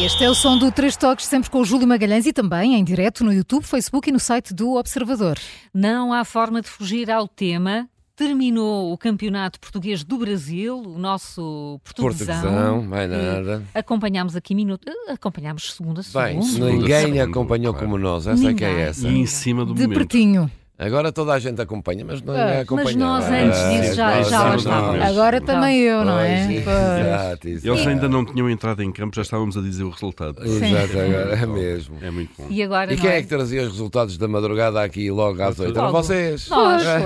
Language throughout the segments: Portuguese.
Este é o som do Três Toques, sempre com o Júlio Magalhães e também em direto no YouTube, Facebook e no site do Observador. Não há forma de fugir ao tema. Terminou o Campeonato Português do Brasil, o nosso portuguesão. Portuguesão, mais nada. Acompanhámos aqui minuto, eh, acompanhámos segunda a Bem, segunda. ninguém segunda, acompanhou claro. como nós, essa é que é essa. E em cima do De momento. pertinho. Agora toda a gente acompanha, mas não Ah, é mas acompanhar. nós antes disso já- já lá estávamos. Agora também eu, não é? Exato, exato. Eles ainda não tinham entrado em campo, já estávamos a dizer o resultado. Exato, agora é mesmo. É muito bom. E agora E quem é que trazia os resultados da madrugada aqui logo às oito? Eram vocês. Nós, É,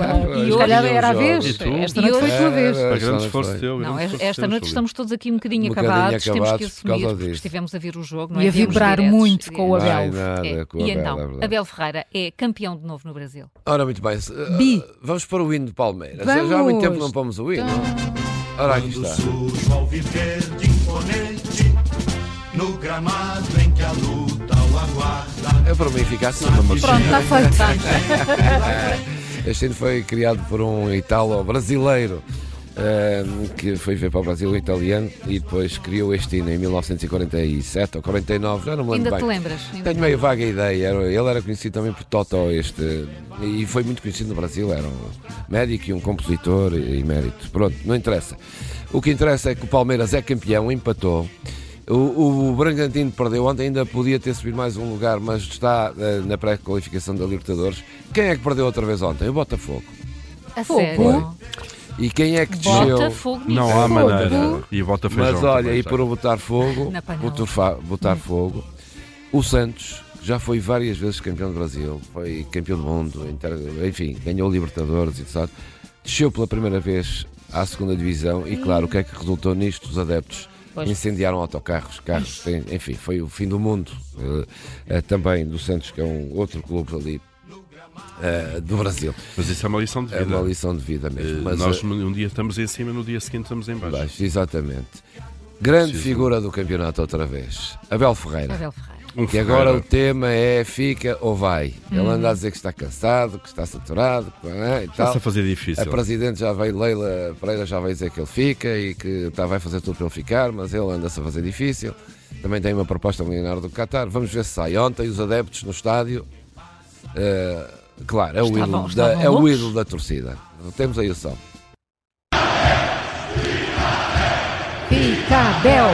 E fazíamos era a vez. E? Esta E noite foi hoje- a tua vez. É, Para esta grande noite esforço teu. Não, esta noite estamos todos aqui um bocadinho Um bocadinho acabados, temos que assumir, porque estivemos a ver o jogo, não E é? a vibrar muito com o. Abel. É. E então, é. Abel Ferreira é campeão de novo no Brasil. Ora, muito bem. Uh, Bi. Vamos para o hino de Palmeiras. Vamos. Já há muito tempo não pomos o hino. Ora, aqui está. surge ao viver de imponente No gramado em que a luta o aguarda É para mim ficar assim. Pronto, está feito. Este hino foi criado por um italo-brasileiro que foi ver para o Brasil um italiano e depois criou este hino em 1947 ou 49, já não me lembro Ainda bem. te lembras? Ainda Tenho meio vaga ideia. Ele era conhecido também por Totó, este, e foi muito conhecido no Brasil. Era um médico e um compositor e mérito. Pronto, não interessa. O que interessa é que o Palmeiras é campeão, empatou. O, o Bragantino perdeu ontem, ainda podia ter subido mais um lugar, mas está eh, na pré-qualificação da Libertadores. Quem é que perdeu outra vez ontem? O Botafogo. A Fogo. sério? E quem é que desceu? Bota fogo nisso. Não há maneira. E bota feijão. Mas olha, também, e por o botar fogo, botar, fogo, o Santos já foi várias vezes campeão do Brasil, foi campeão do mundo, inter- enfim, ganhou o Libertadores e tudo. Desceu pela primeira vez à segunda divisão e, claro, o que é que resultou nisto? Os adeptos Pois. incendiaram autocarros, carros, en- enfim, foi o fim do mundo. eh, eh, também do Santos, que é um outro clube ali eh, do Brasil. Mas isso é uma lição de É vida. uma lição de vida mesmo. Mas, Nós eh, um dia estamos em cima, no dia seguinte estamos em baixo. Baixo, exatamente. Grande Preciso. figura do campeonato outra vez. Abel Ferreira. Abel Ferreira. Um Que agora o tema é fica ou vai. Ele anda a dizer que está cansado, que está saturado que, é, e tal. Está-se a fazer A difícil. Presidente já veio, Leila Pereira já veio dizer que ele fica e que tá, vai fazer tudo para ele ficar, mas ele anda-se a fazer difícil. Também tem uma proposta milionária do Qatar. Vamos ver se sai. Ontem os adeptos no estádio, eh, claro, é o, Estavam- ídolo da, é o ídolo da torcida. Temos aí o som. Fica Abel.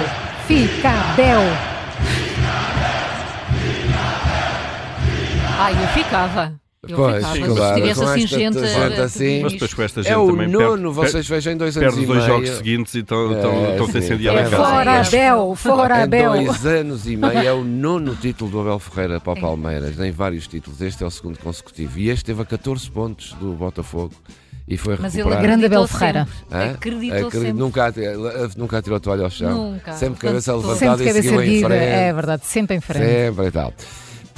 Fica Abel. Ai, eu ficava. Eu Pois, ficava. claro, Se assim esta gente. assim. Mas depois com esta gente É o também nono, perde- vocês vejam dois anos Perde e dois meio. jogos seguintes e estão É, a incendiar É a casa. Fora Abel. Fora Em Abel. dois anos e meio é o nono título do Abel Ferreira para o Palmeiras, tem vários títulos. Este é o segundo consecutivo. E este teve a 14 pontos do Botafogo e foi Mas ele recuperar. Grande Abel Ferreira. Acreditou Acredito- sempre. Nunca, nunca tirou a toalha ao chão. Nunca. Sempre cabeça levantada Sempre e cabeça seguiu em frente. É verdade, sempre em frente. Sempre e tal.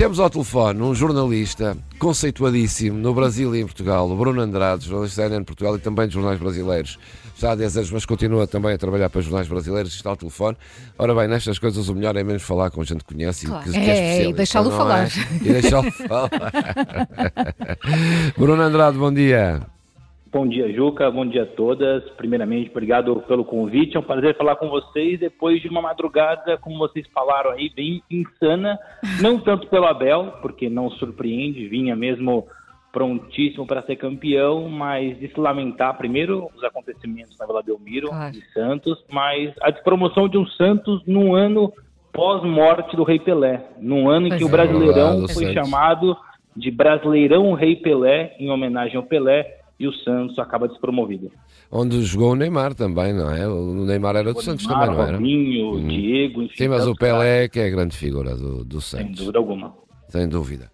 Temos ao telefone um jornalista conceituadíssimo no Brasil e em Portugal, o Bruno Andrade, jornalista da CNN Portugal e também de jornais brasileiros. Já há 10 anos, mas continua também a trabalhar para jornais brasileiros. Está ao telefone. Ora bem, nestas coisas o melhor é mesmo falar com gente que conhece Claro. e que, que É, é e deixá-lo não falar. é? E deixá-lo falar. Bruno Andrade, bom dia. Bom dia, Juca. Bom dia a todas. Primeiramente, obrigado pelo convite. É um prazer falar com vocês depois de uma madrugada, como vocês falaram aí, bem insana. Não tanto pelo Abel, porque não surpreende, vinha mesmo prontíssimo para ser campeão, mas de se lamentar primeiro os acontecimentos na Vila Belmiro Claro. de Santos, mas a despromoção de um Santos num ano pós-morte do Rei Pelé, num ano em que o é. Brasileirão foi Santos. chamado de Brasileirão Rei Pelé, em homenagem ao Pelé, e o Santos acaba despromovido. Onde jogou o Neymar também, não é? O Neymar era do Santos também, não era? Robinho, Hum. Diego, enfim. Sim, mas o Pelé é que é a grande figura do, do Sem Santos. dúvida alguma. Sem dúvida.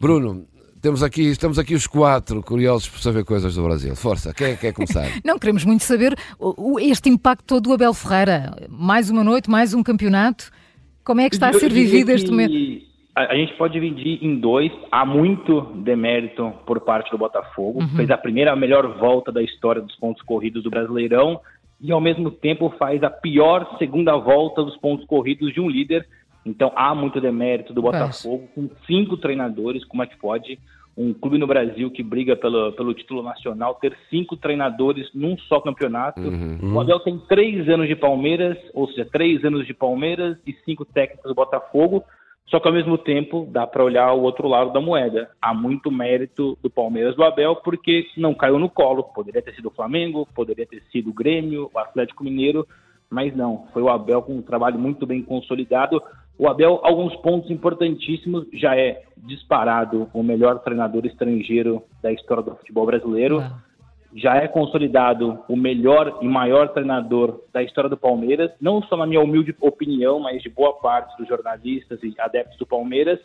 Bruno, temos aqui, estamos aqui os quatro curiosos por saber coisas do Brasil. Força, quem é que quer começar? Não queremos muito saber este impacto todo do Abel Ferreira. Mais uma noite, mais um campeonato. Como é que está a ser vivido este momento? A, a, gente pode dividir em dois. Há muito demérito por parte do Botafogo. Uhum. Fez a primeira melhor volta da história dos pontos corridos do Brasileirão e, ao mesmo tempo, faz a pior segunda volta dos pontos corridos de um líder. Então, há muito demérito do Botafogo, com cinco treinadores. Como é que pode um clube no Brasil que briga pelo, pelo título nacional ter cinco treinadores num só campeonato? Uhum. O Abel tem três anos de Palmeiras, ou seja, três anos de Palmeiras e cinco técnicos do Botafogo. Só que ao mesmo tempo dá para olhar o outro lado da moeda. Há muito mérito do Palmeiras do Abel porque não caiu no colo. Poderia ter sido o Flamengo, poderia ter sido o Grêmio, o Atlético Mineiro, mas não. Foi o Abel com um trabalho muito bem consolidado. O Abel, alguns pontos importantíssimos, já é disparado o melhor treinador estrangeiro da história do futebol brasileiro. Não já é consolidado o melhor e maior treinador da história do Palmeiras, não só na minha humilde opinião, mas de boa parte dos jornalistas e adeptos do Palmeiras.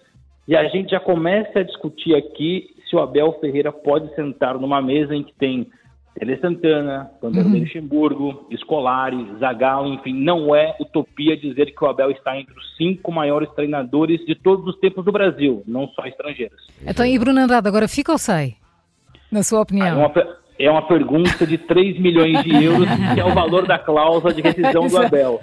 E a gente já começa a discutir aqui se o Abel Ferreira pode sentar numa mesa em que tem Tele Santana, Vanderlei uhum. Luxemburgo, Scolari, Zagallo, enfim, não é utopia dizer que o Abel está entre os cinco maiores treinadores de todos os tempos do Brasil, não só estrangeiros. Então, e Bruno Andrade, agora fica ou sai? Na sua opinião? Ah, uma, é uma pergunta de 3 milhões de euros, que é o valor da cláusula de rescisão do Abel.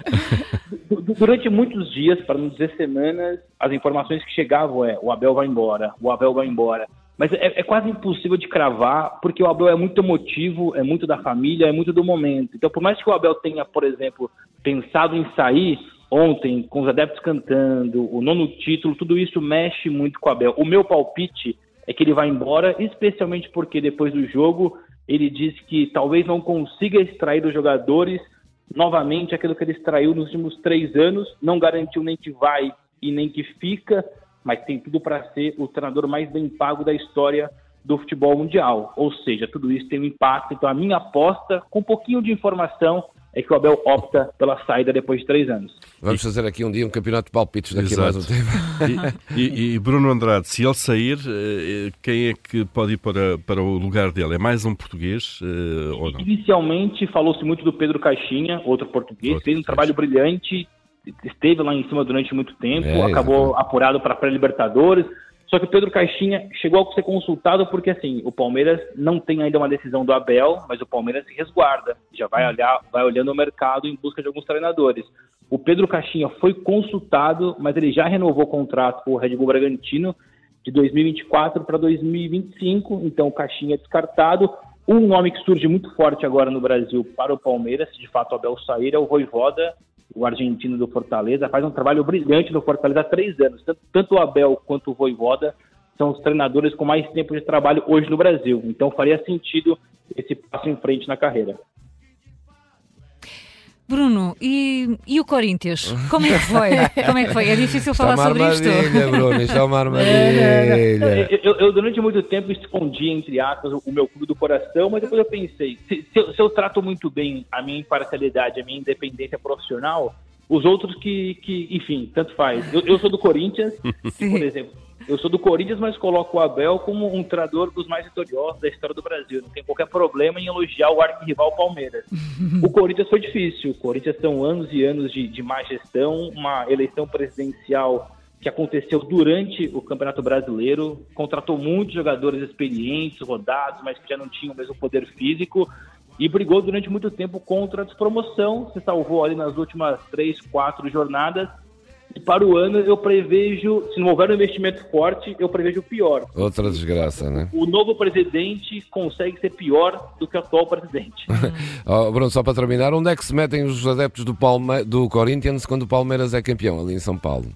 Durante muitos dias, para não dizer semanas, as informações que chegavam é o Abel vai embora, o Abel vai embora. Mas é, é, quase impossível de cravar, porque o Abel é muito emotivo, é muito da família, é muito do momento. Então, por mais que o Abel tenha, por exemplo, pensado em sair ontem, com os adeptos cantando, o nono título, tudo isso mexe muito com o Abel. O meu palpite é que ele vai embora, especialmente porque depois do jogo ele disse que talvez não consiga extrair dos jogadores novamente aquilo que ele extraiu nos últimos três anos, não garantiu nem que vai e nem que fica, mas tem tudo para ser o treinador mais bem pago da história do futebol mundial. Ou seja, tudo isso tem um impacto. Então, a minha aposta, com um pouquinho de informação, é que o Abel opta pela saída depois de três anos. Vamos fazer aqui um dia um campeonato de palpites daqui Exato. a mais um tempo. E, e, Bruno Andrade, se ele sair, eh, quem é que pode ir para, para o lugar dele? É mais um português uh, ou não? Inicialmente falou-se muito do Pedro Caixinha, outro português, outro fez um trabalho brilhante, esteve lá em cima durante muito tempo, é, acabou apurado para a pré-libertadores, só que o Pedro Caixinha chegou a ser consultado porque, assim, o Palmeiras não tem ainda uma decisão do Abel, mas o Palmeiras se resguarda, já vai, olhar, vai olhando o mercado em busca de alguns treinadores. O Pedro Caixinha foi consultado, mas ele já renovou o contrato com o Red Bull Bragantino de 2024 para 2025, então o Caixinha é descartado. Um nome que surge muito forte agora no Brasil para o Palmeiras, se de fato o Abel sair, é o Voivoda, o argentino do Fortaleza, faz um trabalho brilhante no Fortaleza há três anos. Tanto o Abel quanto o Voivoda são os treinadores com mais tempo de trabalho hoje no Brasil. Então faria sentido esse passo em frente na carreira. Bruno, e, e o Corinthians? Como é que foi? Como é que foi? É difícil falar sobre isto. Bruno, isto é uma armadilha. Eu, eu, durante muito tempo escondi, entre aspas, o meu clube do coração, mas depois eu pensei, se, se, eu, se eu trato muito bem a minha imparcialidade, a minha independência profissional, os outros que, que enfim, tanto faz. Eu, eu sou do Corinthians, por exemplo. Eu sou do Corinthians, mas coloco o Abel como um treinador dos mais vitoriosos da história do Brasil. Não tem qualquer problema em elogiar o arquirrival Palmeiras. o Corinthians foi difícil. O Corinthians são anos e anos de, de má gestão, uma eleição presidencial que aconteceu durante o Campeonato Brasileiro, contratou muitos jogadores experientes, rodados, mas que já não tinham o mesmo poder físico e brigou durante muito tempo contra a despromoção, se salvou ali nas últimas três, quatro jornadas e para o ano eu prevejo, se não houver um investimento forte, eu prevejo pior. Outra desgraça, né? O novo presidente consegue ser pior do que o atual presidente. oh, Bruno, só para terminar, onde é que se metem os adeptos do, Palme do Corinthians quando o Palmeiras é campeão, ali em São Paulo?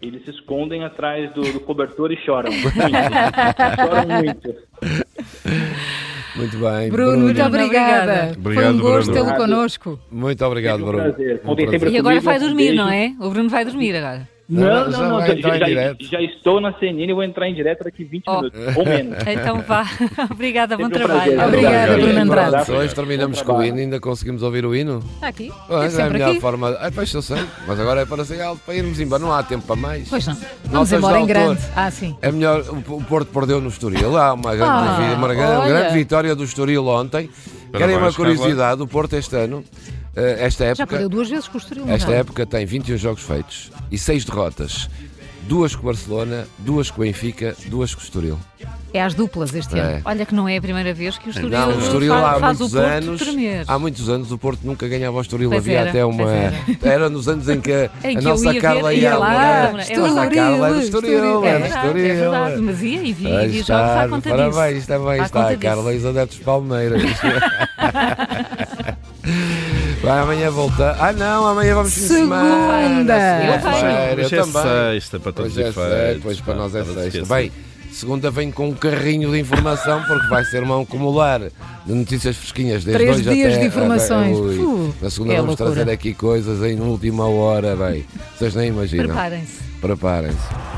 Eles se escondem atrás do, do cobertor e choram. Muito. choram muito. Muito bem. Bruno, Bruno. muito obrigada. Obrigado, Foi um gosto tê-lo connosco. Muito obrigado, Bruno. Um prazer. Um prazer. E agora vai dormir, não é? O Bruno vai dormir agora. Não, não, não. Já, já, já, estou na CNN e vou entrar em direto daqui 20 oh. minutos, ou menos. Então vá. Obrigada, bom trabalho. Um Obrigada, Bruno Andrade. Hoje terminamos com o hino, ainda conseguimos ouvir o hino? Está aqui. Pois, é, é a melhor aqui. forma. Ah, pois eu sei, mas agora é para ser alto para irmos embora. Não há tempo para mais. Pois não. Vamos embora em grande. Ah, sim. É melhor. O Porto perdeu no Estoril. Há uma grande, ah, uma grande vitória do Estoril ontem. Querem uma curiosidade? O Porto este ano. Eh, esta época, Já perdeu duas vezes com o Estoril. Esta época tem 21 jogos feitos e 6 derrotas. duas com o Barcelona, duas com o Benfica, duas com o Estoril. É às duplas este É. ano. Olha que não é a primeira vez que o Estoril, Não, o Estoril faz, há faz muitos o Porto anos. tremer. Há muitos anos o Porto nunca ganhava o Estoril. Pois Havia era, até uma. pois Era. nos anos em que a, Em a que eu nossa ia Carla ver- ia ia a lá, morar. é A nossa Carla é do Estoril. É É do verdade, é Estoril. verdade, mas ia e vi, Aí vi jogos está, à conta parabéns, disso. também À está a Carla e os adeptos de Palmeiras. Vai amanhã voltar. Ah, não, amanhã vamos fim de semana. Segunda. Segunda-feira, eu Hoje é também. sexta para todos Hoje é os efeitos. sexta, pois para nós é sexta. Bem, segunda vem com um carrinho de informação, porque vai ser um acumular de notícias fresquinhas. Desde Três hoje dias até, de informações. Ui. Fu, Na segunda é vamos loucura. trazer aqui coisas em última hora, bem. Vocês nem imaginam. Preparem-se. Preparem-se.